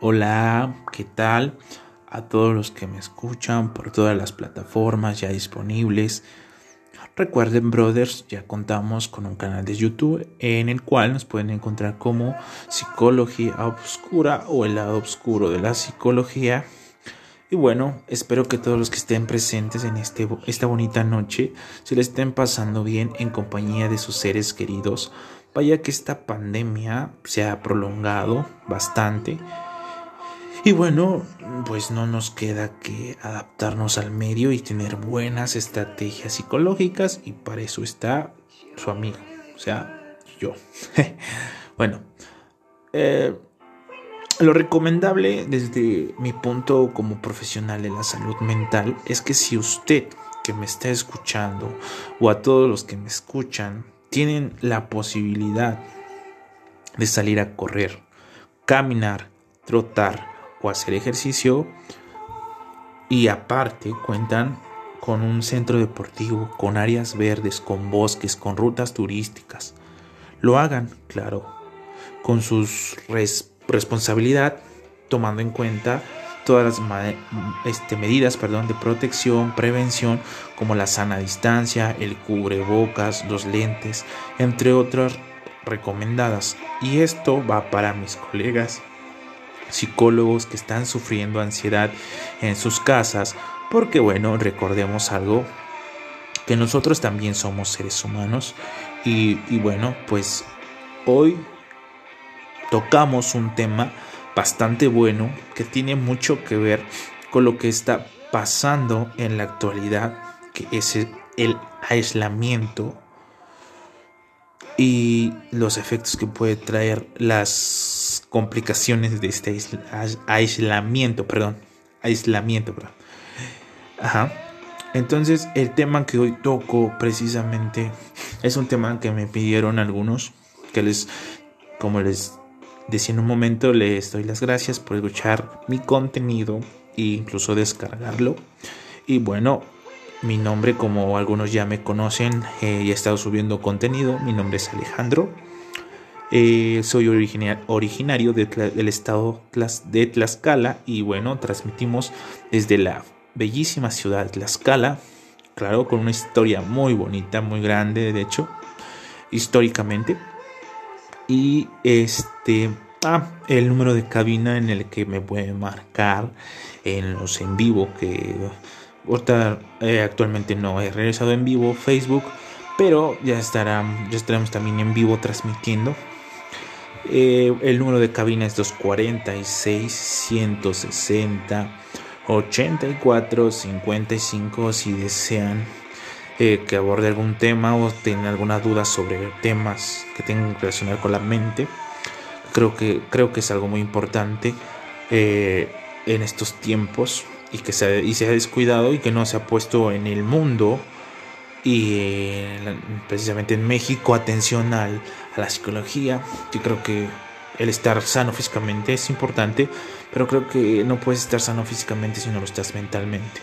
Hola, ¿qué tal? A todos los que me escuchan por todas las plataformas ya disponibles. Recuerden, brothers, ya contamos con un canal de YouTube en el cual nos pueden encontrar como Psicología Obscura o el lado oscuro de la psicología. Y bueno, espero que todos los que estén presentes en este, esta bonita noche se le estén pasando bien en compañía de sus seres queridos. Vaya que esta pandemia se ha prolongado bastante. Y bueno, pues no nos queda que adaptarnos al medio y tener buenas estrategias psicológicas y para eso está su amigo, o sea, yo. bueno, eh, lo recomendable desde mi punto como profesional de la salud mental es que si usted que me está escuchando o a todos los que me escuchan tienen la posibilidad de salir a correr, caminar, trotar o hacer ejercicio y aparte cuentan con un centro deportivo, con áreas verdes, con bosques, con rutas turísticas. Lo hagan, claro, con sus responsabilidad, tomando en cuenta todas las este, medidas perdón, de protección, prevención, como la sana distancia, el cubrebocas, los lentes, entre otras recomendadas. Y esto va para mis colegas psicólogos que están sufriendo ansiedad en sus casas, porque bueno, recordemos algo, que nosotros también somos seres humanos y, y bueno, pues hoy tocamos un tema bastante bueno que tiene mucho que ver con lo que está pasando en la actualidad, que es el aislamiento y los efectos que puede traer las complicaciones de este aislamiento, perdón, aislamiento, perdón. Ajá. Entonces, el tema que hoy toco precisamente es un tema que me pidieron algunos, que les, como les Decía en un momento, les doy las gracias por escuchar mi contenido e incluso descargarlo. Y bueno, mi nombre, como algunos ya me conocen, eh, he estado subiendo contenido. Mi nombre es Alejandro. Eh, soy originario del estado de Tlaxcala y bueno, transmitimos desde la bellísima ciudad de Tlaxcala. Claro, con una historia muy bonita, muy grande, de hecho, históricamente. Y este, ah, el número de cabina en el que me puede marcar en los en vivo que eh, actualmente no he regresado en vivo Facebook, pero ya estará, ya estaremos también en vivo transmitiendo. Eh, el número de cabina es 246 160 84 55 si desean eh, que aborde algún tema o tienen alguna duda sobre temas que tengan que relacionar con la mente. Creo que, creo que es algo muy importante eh, en estos tiempos y que se, y se ha descuidado y que no se ha puesto en el mundo y precisamente en México atención al, a la psicología. Yo creo que el estar sano físicamente es importante, pero creo que no puedes estar sano físicamente si no lo estás mentalmente.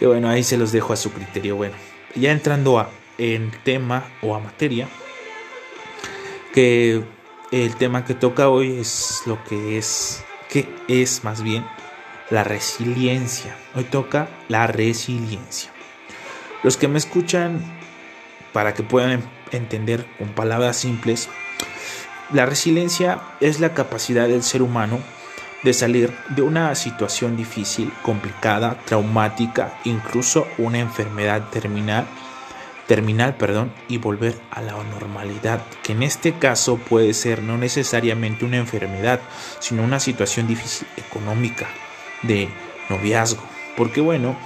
Y bueno, ahí se los dejo a su criterio. Bueno, ya entrando a, en tema o a materia, que el tema que toca hoy es lo que es, que es más bien la resiliencia. Hoy toca la resiliencia. Los que me escuchan, para que puedan entender con palabras simples, la resiliencia es la capacidad del ser humano de salir de una situación difícil, complicada, traumática, incluso una enfermedad terminal, terminal, perdón, y volver a la normalidad, que en este caso puede ser no necesariamente una enfermedad, sino una situación difícil económica, de noviazgo, porque bueno,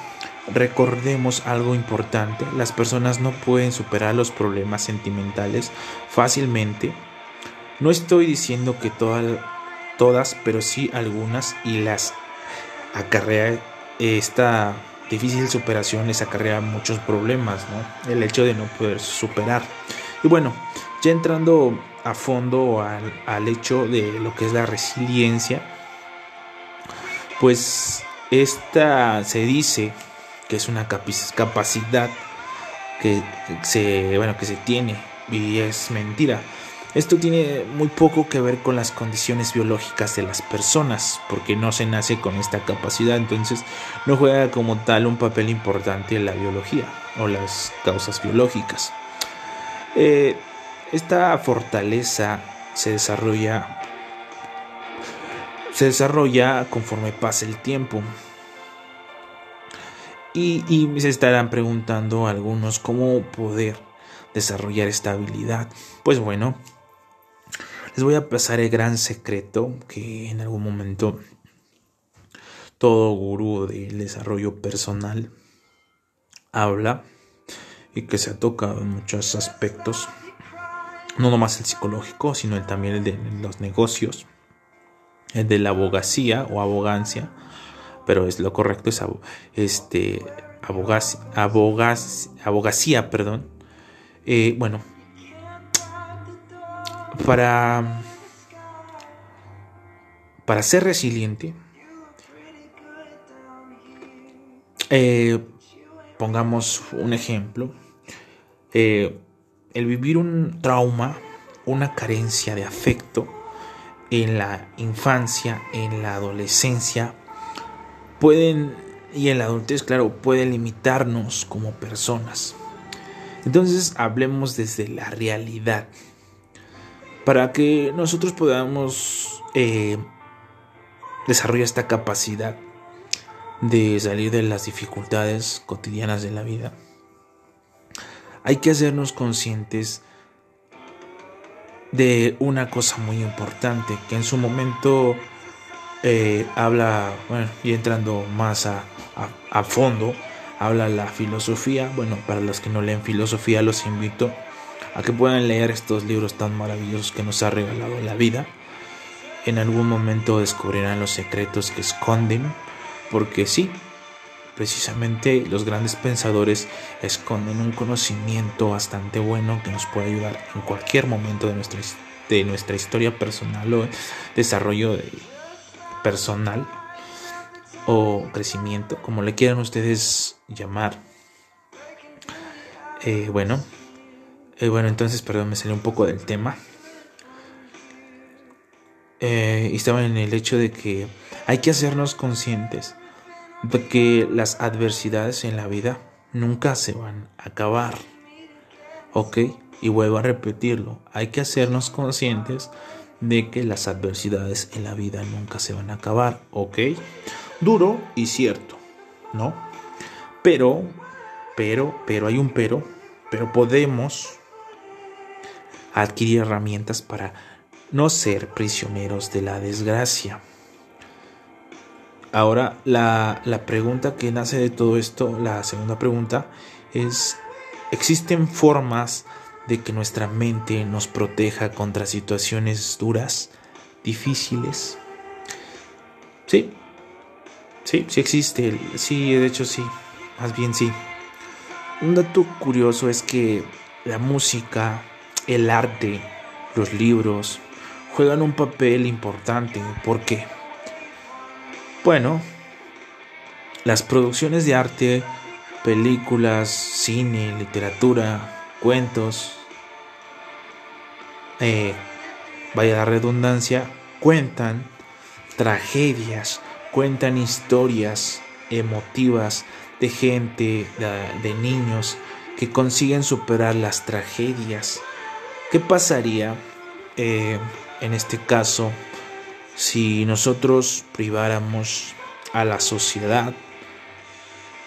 recordemos algo importante, las personas no pueden superar los problemas sentimentales fácilmente. No estoy diciendo que todas todas, pero sí algunas y las acarrea esta difícil superación les acarrea muchos problemas, ¿no? El hecho de no poder superar. Y bueno, ya entrando a fondo al, al hecho de lo que es la resiliencia, pues esta se dice que es una capacidad que se, bueno, que se tiene y es mentira. Esto tiene muy poco que ver con las condiciones biológicas de las personas, porque no se nace con esta capacidad, entonces no juega como tal un papel importante en la biología o las causas biológicas. Eh, esta fortaleza se desarrolla se desarrolla conforme pasa el tiempo. Y, se estarán preguntando algunos cómo poder desarrollar esta habilidad. Pues bueno, les voy a pasar el gran secreto que en algún momento todo gurú del desarrollo personal habla y que se ha tocado en muchos aspectos, no nomás el psicológico, sino el, también el de los negocios, el de la abogacía o abogancia, pero es lo correcto es este abogacía, perdón. Eh, bueno, para, para ser resiliente, eh, pongamos un ejemplo, eh, el vivir un trauma, una carencia de afecto en la infancia, en la adolescencia, pueden, y en la adultez, claro, puede limitarnos como personas. Entonces hablemos desde la realidad para que nosotros podamos eh, desarrollar esta capacidad de salir de las dificultades cotidianas de la vida. Hay que hacernos conscientes de una cosa muy importante que en su momento eh, habla, bueno, y entrando más a, a fondo, habla la filosofía. Bueno, para los que no leen filosofía, los invito a que puedan leer estos libros tan maravillosos que nos ha regalado la vida. En algún momento descubrirán los secretos que esconden, porque sí, precisamente los grandes pensadores esconden un conocimiento bastante bueno que nos puede ayudar en cualquier momento de nuestra, de nuestra historia personal o desarrollo personal o crecimiento, como le quieran ustedes llamar. Eh, bueno, eh, bueno, entonces, perdón, me salió un poco del tema. Eh, estaba en el hecho de que hay que hacernos conscientes de que las adversidades en la vida nunca se van a acabar. ¿Ok? Y vuelvo a repetirlo, hay que hacernos conscientes de que las adversidades en la vida nunca se van a acabar. ¿Ok? Duro y cierto, ¿no? Pero, pero, pero, hay un pero, pero podemos adquirir herramientas para no ser prisioneros de la desgracia. Ahora, la, pregunta que nace de todo esto, la segunda pregunta, es, ¿existen formas de que nuestra mente nos proteja contra situaciones duras, difíciles? Sí, sí, sí existe, sí, de hecho sí, más bien sí. Un dato curioso es que la música, el arte, los libros, juegan un papel importante. ¿Por qué? Bueno, las producciones de arte, películas, cine, literatura, cuentos, eh, vaya la redundancia, cuentan tragedias, cuentan historias emotivas de gente, de niños que consiguen superar las tragedias. ¿Qué pasaría eh, en este caso si nosotros priváramos a la sociedad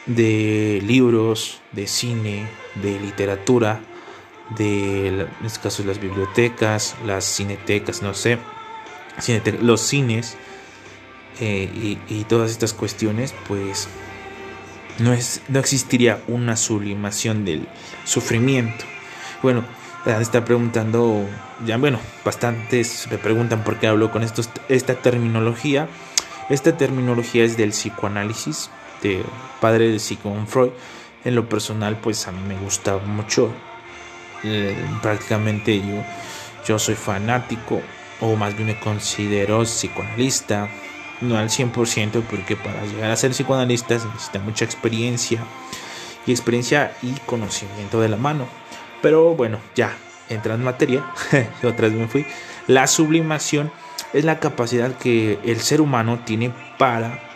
de libros, de cine, de literatura, de, en este caso las bibliotecas, las cinetecas, no sé, los cines eh, y, todas estas cuestiones, pues no, es, no existiría una sublimación del sufrimiento. Bueno, está preguntando, ya bueno, bastantes me preguntan por qué hablo con esta terminología. Esta terminología es del psicoanálisis, de padre de Sigmund Freud. En lo personal, pues a mí me gusta mucho. Eh, prácticamente yo, yo soy fanático, o más bien me considero psicoanalista. No al 100%, porque para llegar a ser psicoanalista se necesita mucha experiencia. Y experiencia y conocimiento de la mano. Pero bueno, ya, entra en materia, otra vez me fui, la sublimación es la capacidad que el ser humano tiene para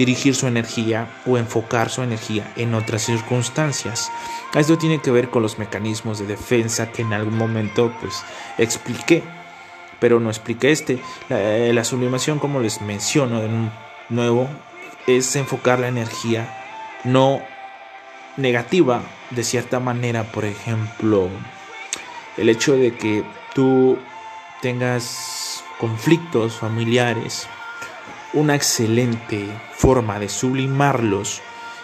dirigir su energía o enfocar su energía en otras circunstancias. Esto tiene que ver con los mecanismos de defensa que en algún momento pues expliqué, pero no expliqué este. La, eh, sublimación, como les menciono de nuevo, es enfocar la energía no negativa de cierta manera, por ejemplo, el hecho de que tú tengas conflictos familiares, una excelente forma de sublimarlos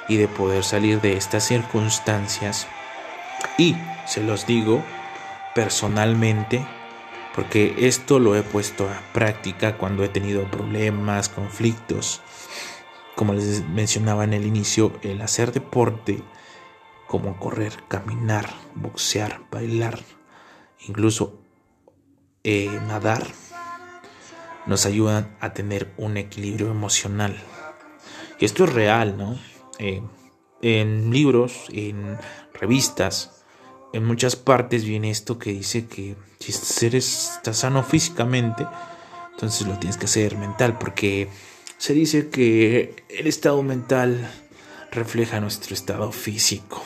y de poder salir de estas circunstancias. Y se los digo personalmente, porque esto lo he puesto a práctica cuando he tenido problemas, conflictos. Como les mencionaba en el inicio, el hacer deporte, como correr, caminar, boxear, bailar, incluso eh, nadar, nos ayudan a tener un equilibrio emocional. Y esto es real, ¿no? Eh, en libros, en revistas, en muchas partes viene esto que dice que si eres, estás sano físicamente, entonces lo tienes que hacer mental, porque se dice que el estado mental refleja nuestro estado físico.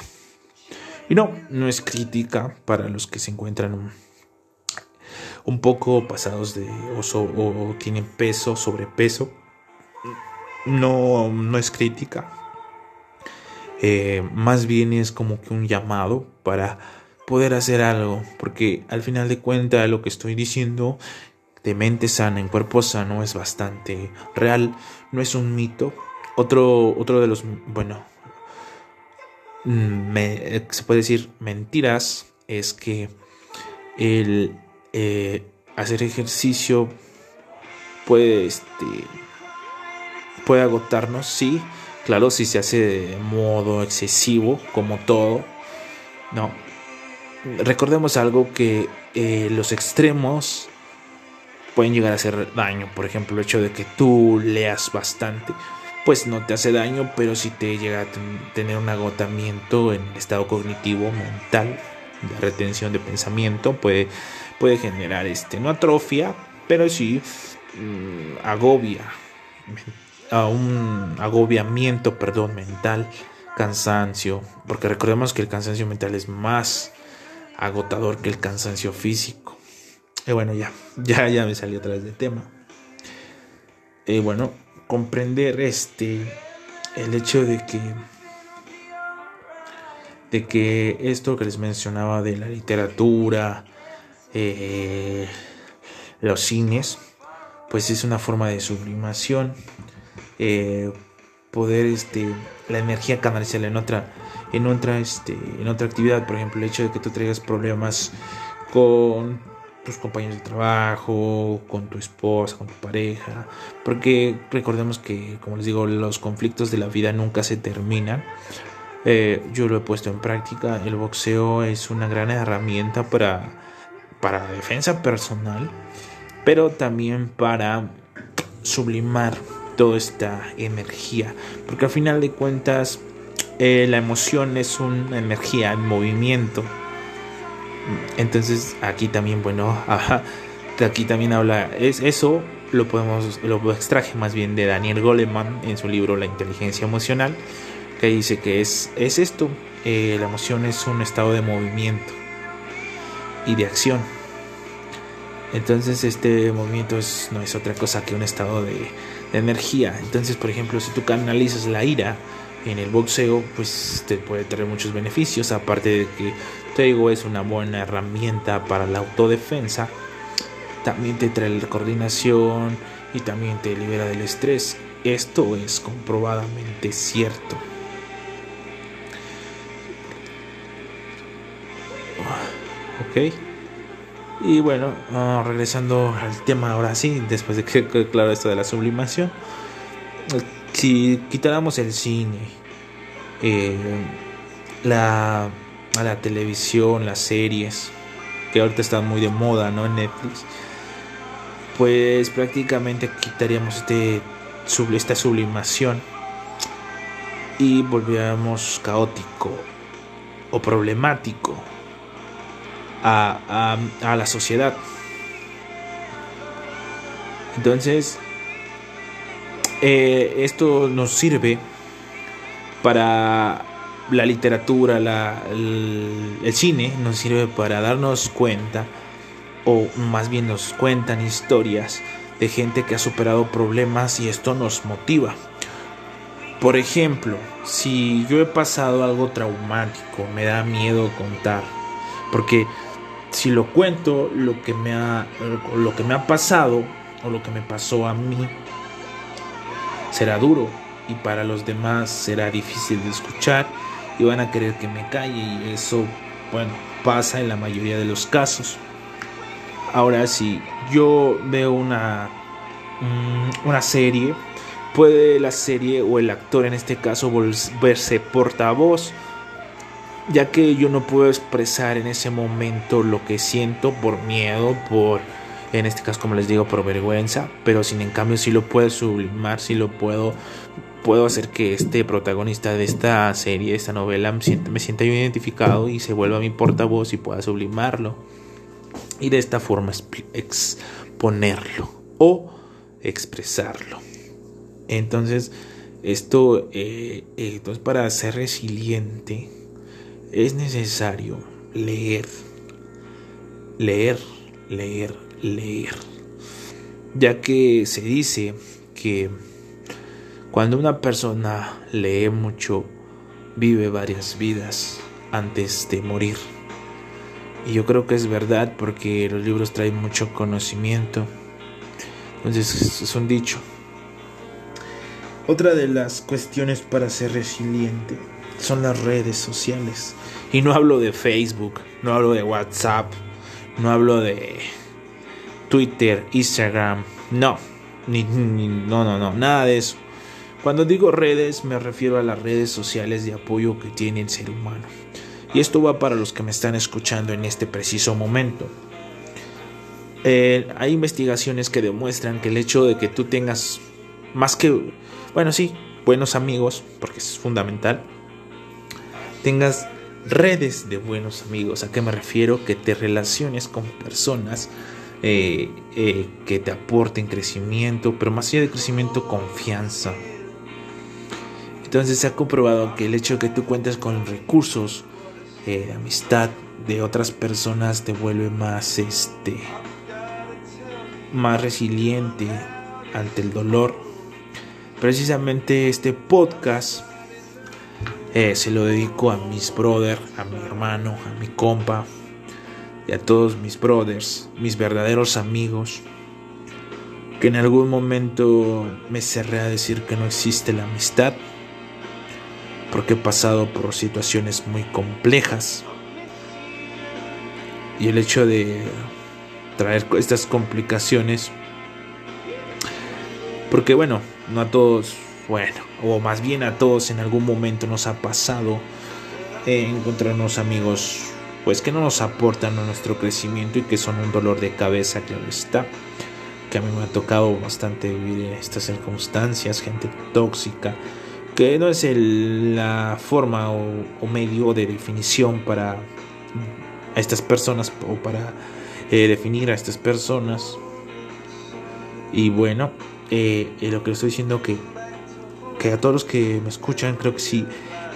Y no, no es crítica para los que se encuentran un, poco pasados de oso o tienen peso, sobrepeso. No, no es crítica. Eh, más bien es como que un llamado para poder hacer algo. Porque al final de cuentas lo que estoy diciendo de mente sana en cuerpo sano es bastante real. No es un mito. Otro, otro de los, bueno, Mm, me, se puede decir mentiras es que el eh, hacer ejercicio puede este puede agotarnos sí. Claro si se hace de modo excesivo como todo no recordemos algo que eh, los extremos pueden llegar a hacer daño. Por ejemplo el hecho de que tú leas bastante pues no te hace daño, pero si te llega a tener un agotamiento en el estado cognitivo, mental, de retención de pensamiento, puede, puede generar este, no atrofia, pero sí mm, agobia, un agobiamiento, perdón, mental, cansancio, porque recordemos que el cansancio mental es más agotador que el cansancio físico. Y bueno, ya, ya, ya me salió otra vez del tema. Y bueno, comprender este el hecho de que de que esto que les mencionaba de la literatura eh, los cines pues es una forma de sublimación eh, poder este la energía canalizarla en otra en otra este en otra actividad por ejemplo el hecho de que tú traigas problemas con tus compañeros de trabajo, con tu esposa, con tu pareja, porque recordemos que, como les digo, los conflictos de la vida nunca se terminan. Eh, yo lo he puesto en práctica, el boxeo es una gran herramienta para, para defensa personal, pero también para sublimar toda esta energía, porque al final de cuentas eh, la emoción es una energía en movimiento. Entonces aquí también, bueno, aquí también habla, es eso lo podemos, lo extraje más bien de Daniel Goleman en su libro La inteligencia emocional, que dice que es, es esto, eh, la emoción es un estado de movimiento y de acción. Entonces este movimiento no es otra cosa que un estado de, de energía. Entonces, por ejemplo, si tú canalizas la ira, en el boxeo pues te puede traer muchos beneficios aparte de que te digo es una buena herramienta para la autodefensa también te trae la coordinación y también te libera del estrés esto es comprobadamente cierto ok y bueno ah, regresando al tema ahora sí después de que claro esto de la sublimación si quitáramos el cine, eh, la, la televisión, las series, que ahorita están muy de moda, ¿no? En Netflix, pues prácticamente quitaríamos este, esta sublimación y volviéramos caótico o problemático. A, a la sociedad. Entonces, eh, esto nos sirve para la literatura, el, cine, nos sirve para darnos cuenta, o más bien nos cuentan historias de gente que ha superado problemas y esto nos motiva. Por ejemplo, si yo he pasado algo traumático, me da miedo contar, porque si lo cuento, lo que me ha, lo que me ha pasado o lo que me pasó a mí será duro y para los demás será difícil de escuchar y van a querer que me calle y eso, bueno, pasa en la mayoría de los casos. Ahora si yo veo una, mm, una serie, puede la serie o el actor en este caso volverse portavoz, ya que yo no puedo expresar en ese momento lo que siento por miedo, por en este caso como les digo por vergüenza, pero sin en cambio si lo puedo sublimar, si lo puedo puedo hacer que este protagonista de esta serie, esta novela me sienta, sienta identificado y se vuelva mi portavoz y pueda sublimarlo y de esta forma exponerlo o expresarlo. Entonces, esto eh, entonces para ser resiliente es necesario leer, leer, leer, leer, ya que se dice que cuando una persona lee mucho, vive varias vidas antes de morir. Y yo creo que es verdad porque los libros traen mucho conocimiento. Entonces es un dicho. Otra de las cuestiones para ser resiliente son las redes sociales. Y no hablo de Facebook, no hablo de WhatsApp, no hablo de Twitter, Instagram, no, ni, no, no, no, nada de eso. Cuando digo redes me refiero a las redes sociales de apoyo que tiene el ser humano. Y esto va para los que me están escuchando en este preciso momento. Eh, hay investigaciones que demuestran que el hecho de que tú tengas más que, bueno, sí, buenos amigos, porque es fundamental, tengas redes de buenos amigos. ¿A qué me refiero? Que te relaciones con personas eh, eh, que te aporten crecimiento, pero más allá de crecimiento, confianza. Entonces se ha comprobado que el hecho de que tú cuentes con recursos eh, de amistad de otras personas te vuelve más este más resiliente ante el dolor. Precisamente este podcast se lo dedico a mis brother, a mi hermano, a mi compa, y a todos mis brothers, mis verdaderos amigos, que en algún momento me cerré a decir que no existe la amistad, porque he pasado por situaciones muy complejas. Y el hecho de traer estas complicaciones, porque bueno, no a todos, bueno, o más bien a todos en algún momento nos ha pasado encontrarnos amigos pues que no nos aportan a nuestro crecimiento y que son un dolor de cabeza, claro está. Que a mí me ha tocado bastante vivir estas circunstancias, gente tóxica, que no es la forma o, medio de definición para estas personas o para eh, definir a estas personas. Y bueno, eh, lo que estoy diciendo que, que a todos los que me escuchan, creo que sí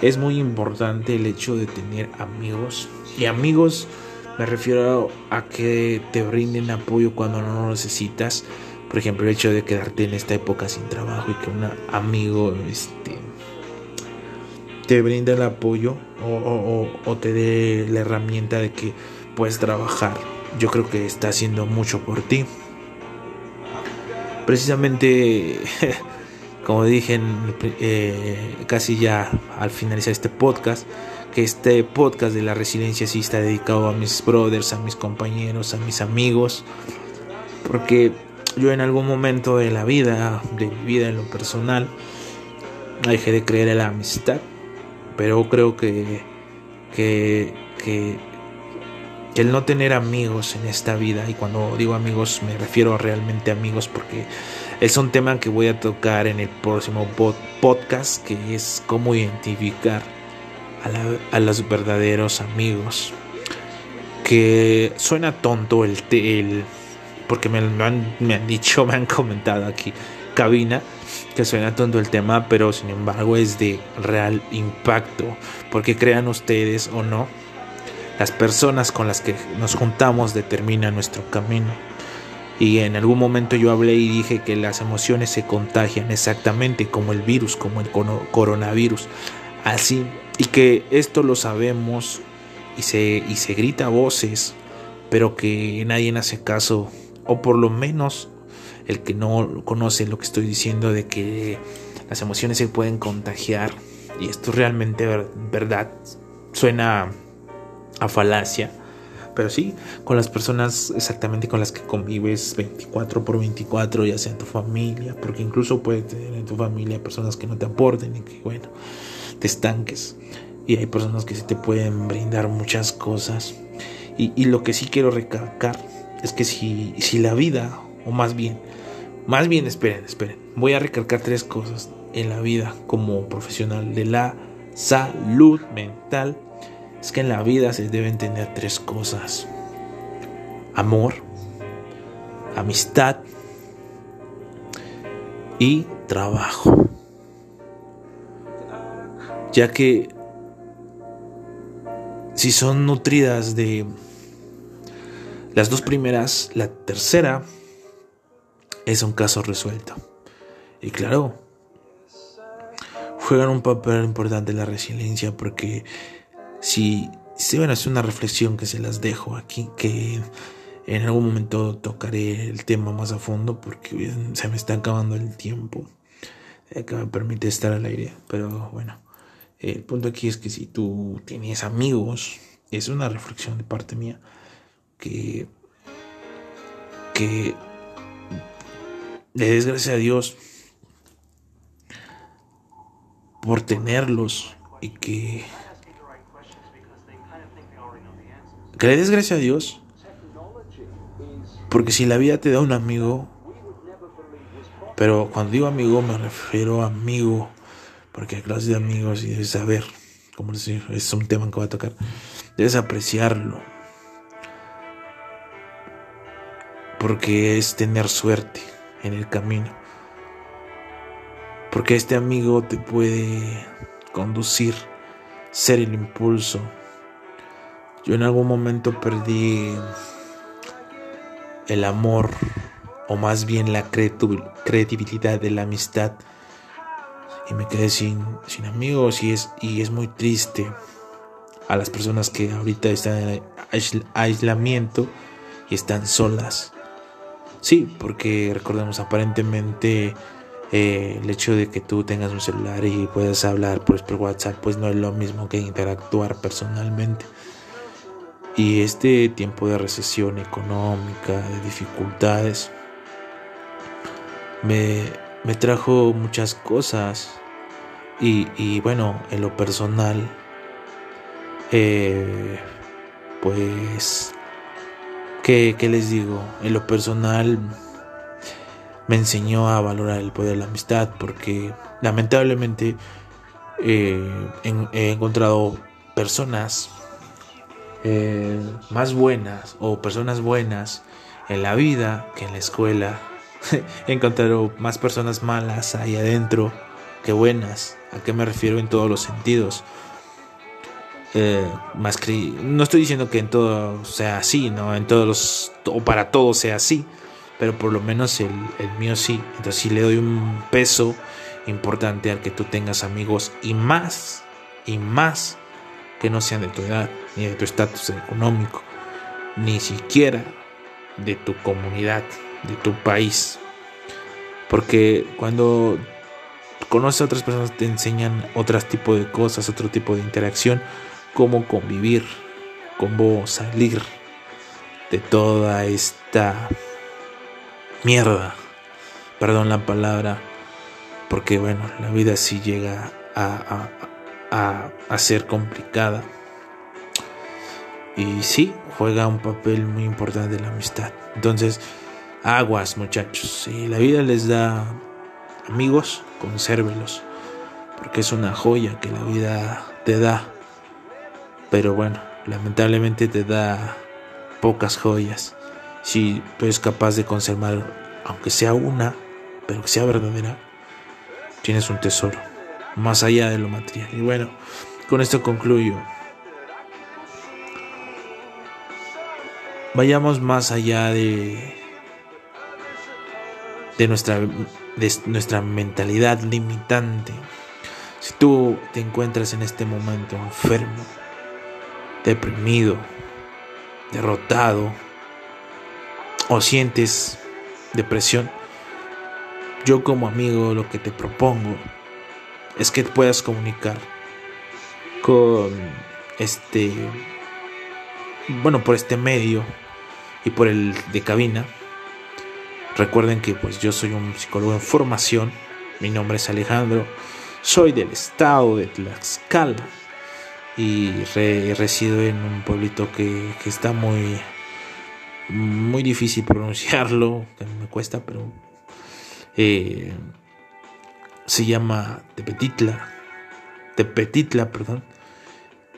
es muy importante el hecho de tener amigos y amigos me refiero a que te brinden apoyo cuando no lo necesitas. Por ejemplo, el hecho de quedarte en esta época sin trabajo y que un amigo este, te brinde el apoyo o, te dé la herramienta de que puedes trabajar. Yo creo que está haciendo mucho por ti. Precisamente, como dije eh, casi ya al finalizar este podcast, que este podcast de la resiliencia sí está dedicado a mis brothers, a mis compañeros, a mis amigos, porque yo en algún momento de la vida, de mi vida en lo personal, dejé de creer en la amistad, pero creo que, que, que, que el no tener amigos en esta vida, y cuando digo amigos me refiero realmente a amigos porque es un tema que voy a tocar en el próximo podcast, que es cómo identificar a, los verdaderos amigos. que suena tonto el, el porque me, han, me han dicho, me han comentado aquí, cabina, que suena tonto el tema, pero sin embargo es de real impacto, porque crean ustedes o no, las personas con las que nos juntamos determinan nuestro camino. Y en algún momento yo hablé y dije que las emociones se contagian exactamente como el virus, como el coronavirus. Así, y que esto lo sabemos y se, y se grita voces, pero que nadie hace caso, o por lo menos el que no conoce lo que estoy diciendo de que las emociones se pueden contagiar, y esto es realmente verdad, suena a falacia, pero sí, con las personas exactamente con las que convives 24 por 24, ya sea en tu familia, porque incluso puedes tener en tu familia personas que no te aporten y que, bueno, te estanques. Y hay personas que sí te pueden brindar muchas cosas. Y, lo que sí quiero recalcar es que si, si la vida, o más bien, más bien, esperen, esperen, voy a recalcar tres cosas en la vida como profesional de la salud mental. Es que en la vida se deben tener tres cosas. Amor, amistad y trabajo. Ya que si son nutridas de las dos primeras, la tercera es un caso resuelto. Y claro, juegan un papel importante la resiliencia porque si se van a hacer una reflexión que se las dejo aquí, que en algún momento tocaré el tema más a fondo porque se me está acabando el tiempo que me permite estar al aire, pero bueno. El punto aquí es que si tú tienes amigos, es una reflexión de parte mía, que, que le des gracias a Dios por tenerlos y que, que le des gracias a Dios porque si la vida te da un amigo, pero cuando digo amigo me refiero a amigo porque hay clases de amigos y debes saber, como decir, es un tema que va a tocar, debes apreciarlo, porque es tener suerte en el camino, porque este amigo te puede conducir, ser el impulso. Yo en algún momento perdí el amor, o más bien la credibilidad de la amistad y me quedé sin, amigos y es, y es muy triste a las personas que ahorita están en aislamiento y están solas. Sí, porque recordemos aparentemente eh, el hecho de que tú tengas un celular y puedas hablar pues, por WhatsApp pues no es lo mismo que interactuar personalmente. Y este tiempo de recesión económica, de dificultades, me, me trajo muchas cosas y, bueno, en lo personal, eh, pues, ¿qué, les digo? En lo personal me enseñó a valorar el poder de la amistad porque lamentablemente eh, he encontrado personas eh, más buenas o personas buenas en la vida que en la escuela he encontrado más personas malas ahí adentro que buenas. ¿A qué me refiero en todos los sentidos? Eh, más no estoy diciendo que en todo sea así, ¿no? En todos los, o para todos sea así, pero por lo menos el, el mío sí. Entonces sí le doy un peso importante al que tú tengas amigos y más, y más que no sean de tu edad, ni de tu estatus económico, ni siquiera de tu comunidad de tu país. Porque cuando conoces a otras personas te enseñan otros tipo de cosas, otro tipo de interacción, cómo convivir, cómo salir de toda esta mierda. Perdón la palabra, porque bueno, la vida sí llega a, a ser complicada. Y sí, juega un papel muy importante la amistad. Entonces, Aguas, muchachos. Si la vida les da amigos, consérvelos. Porque es una joya que la vida te da. Pero bueno, lamentablemente te da pocas joyas. Si tú eres capaz de conservar, aunque sea una, pero que sea verdadera, tienes un tesoro, más allá de lo material. Y bueno, con esto concluyo. Vayamos más allá de, de, nuestra, de nuestra mentalidad limitante. Si tú te encuentras en este momento enfermo, deprimido, derrotado o sientes depresión, yo como amigo lo que te propongo es que puedas comunicar con este, bueno, por este medio y por el de cabina. Recuerden que pues yo soy un psicólogo en formación, mi nombre es Alejandro, soy del estado de Tlaxcala y resido en un pueblito que, que, está muy muy difícil pronunciarlo, que me cuesta, pero eh, se llama Tepetitla, Tepetitla, perdón,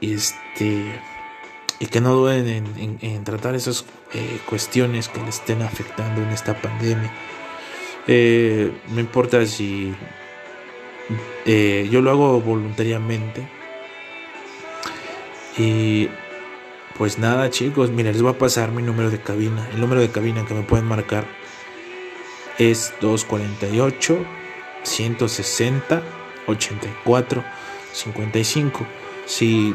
este y que no duden en, tratar esas eh, cuestiones que le estén afectando en esta pandemia. Eh, no importa si yo lo hago voluntariamente y pues nada chicos, mira, les voy a pasar mi número de cabina. El número de cabina que me pueden marcar es 248 160 84 55. Si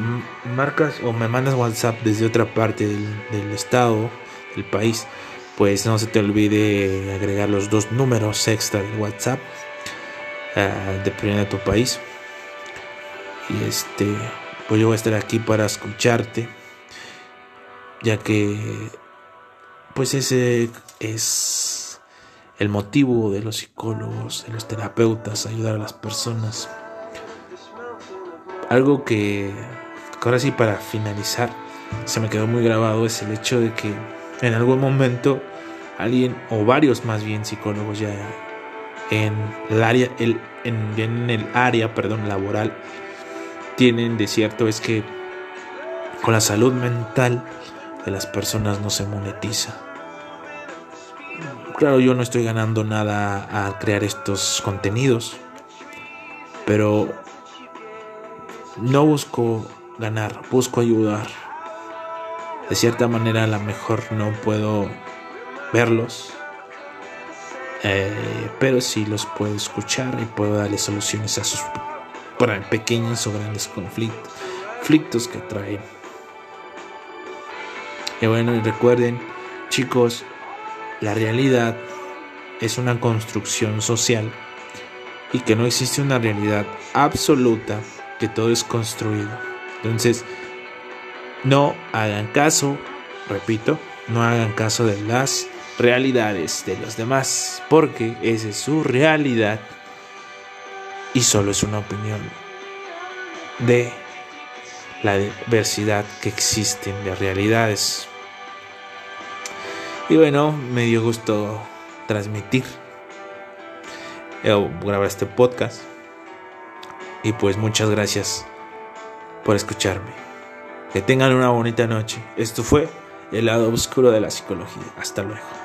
marcas o me mandas WhatsApp desde otra parte del, estado, del país, pues no se te olvide agregar los dos números extra del WhatsApp, uh, dependiendo de tu país. Y este, pues yo voy a estar aquí para escucharte, ya que pues ese es el motivo de los psicólogos, de los terapeutas, ayudar a las personas. Algo que ahora sí para finalizar se me quedó muy grabado es el hecho de que en algún momento alguien o varios más bien psicólogos ya en el área en el área perdón laboral tienen de cierto es que con la salud mental de las personas no se monetiza. Claro, yo no estoy ganando nada a crear estos contenidos, pero no busco ganar, busco ayudar. De cierta manera a lo mejor no puedo verlos, eh, pero sí los puedo escuchar y puedo darle soluciones a sus pequeños o grandes conflictos, conflictos que traen. Y bueno, recuerden, chicos, la realidad es una construcción social y que no existe una realidad absoluta, que todo es construido. Entonces, no hagan caso, repito, no hagan caso de las realidades de los demás, porque esa es su realidad y solo es una opinión de la diversidad que existen de realidades. Y bueno, me dio gusto transmitir o grabar este podcast. Y pues muchas gracias por escucharme. Que tengan una bonita noche. Esto fue el lado oscuro de la psicología. Hasta luego.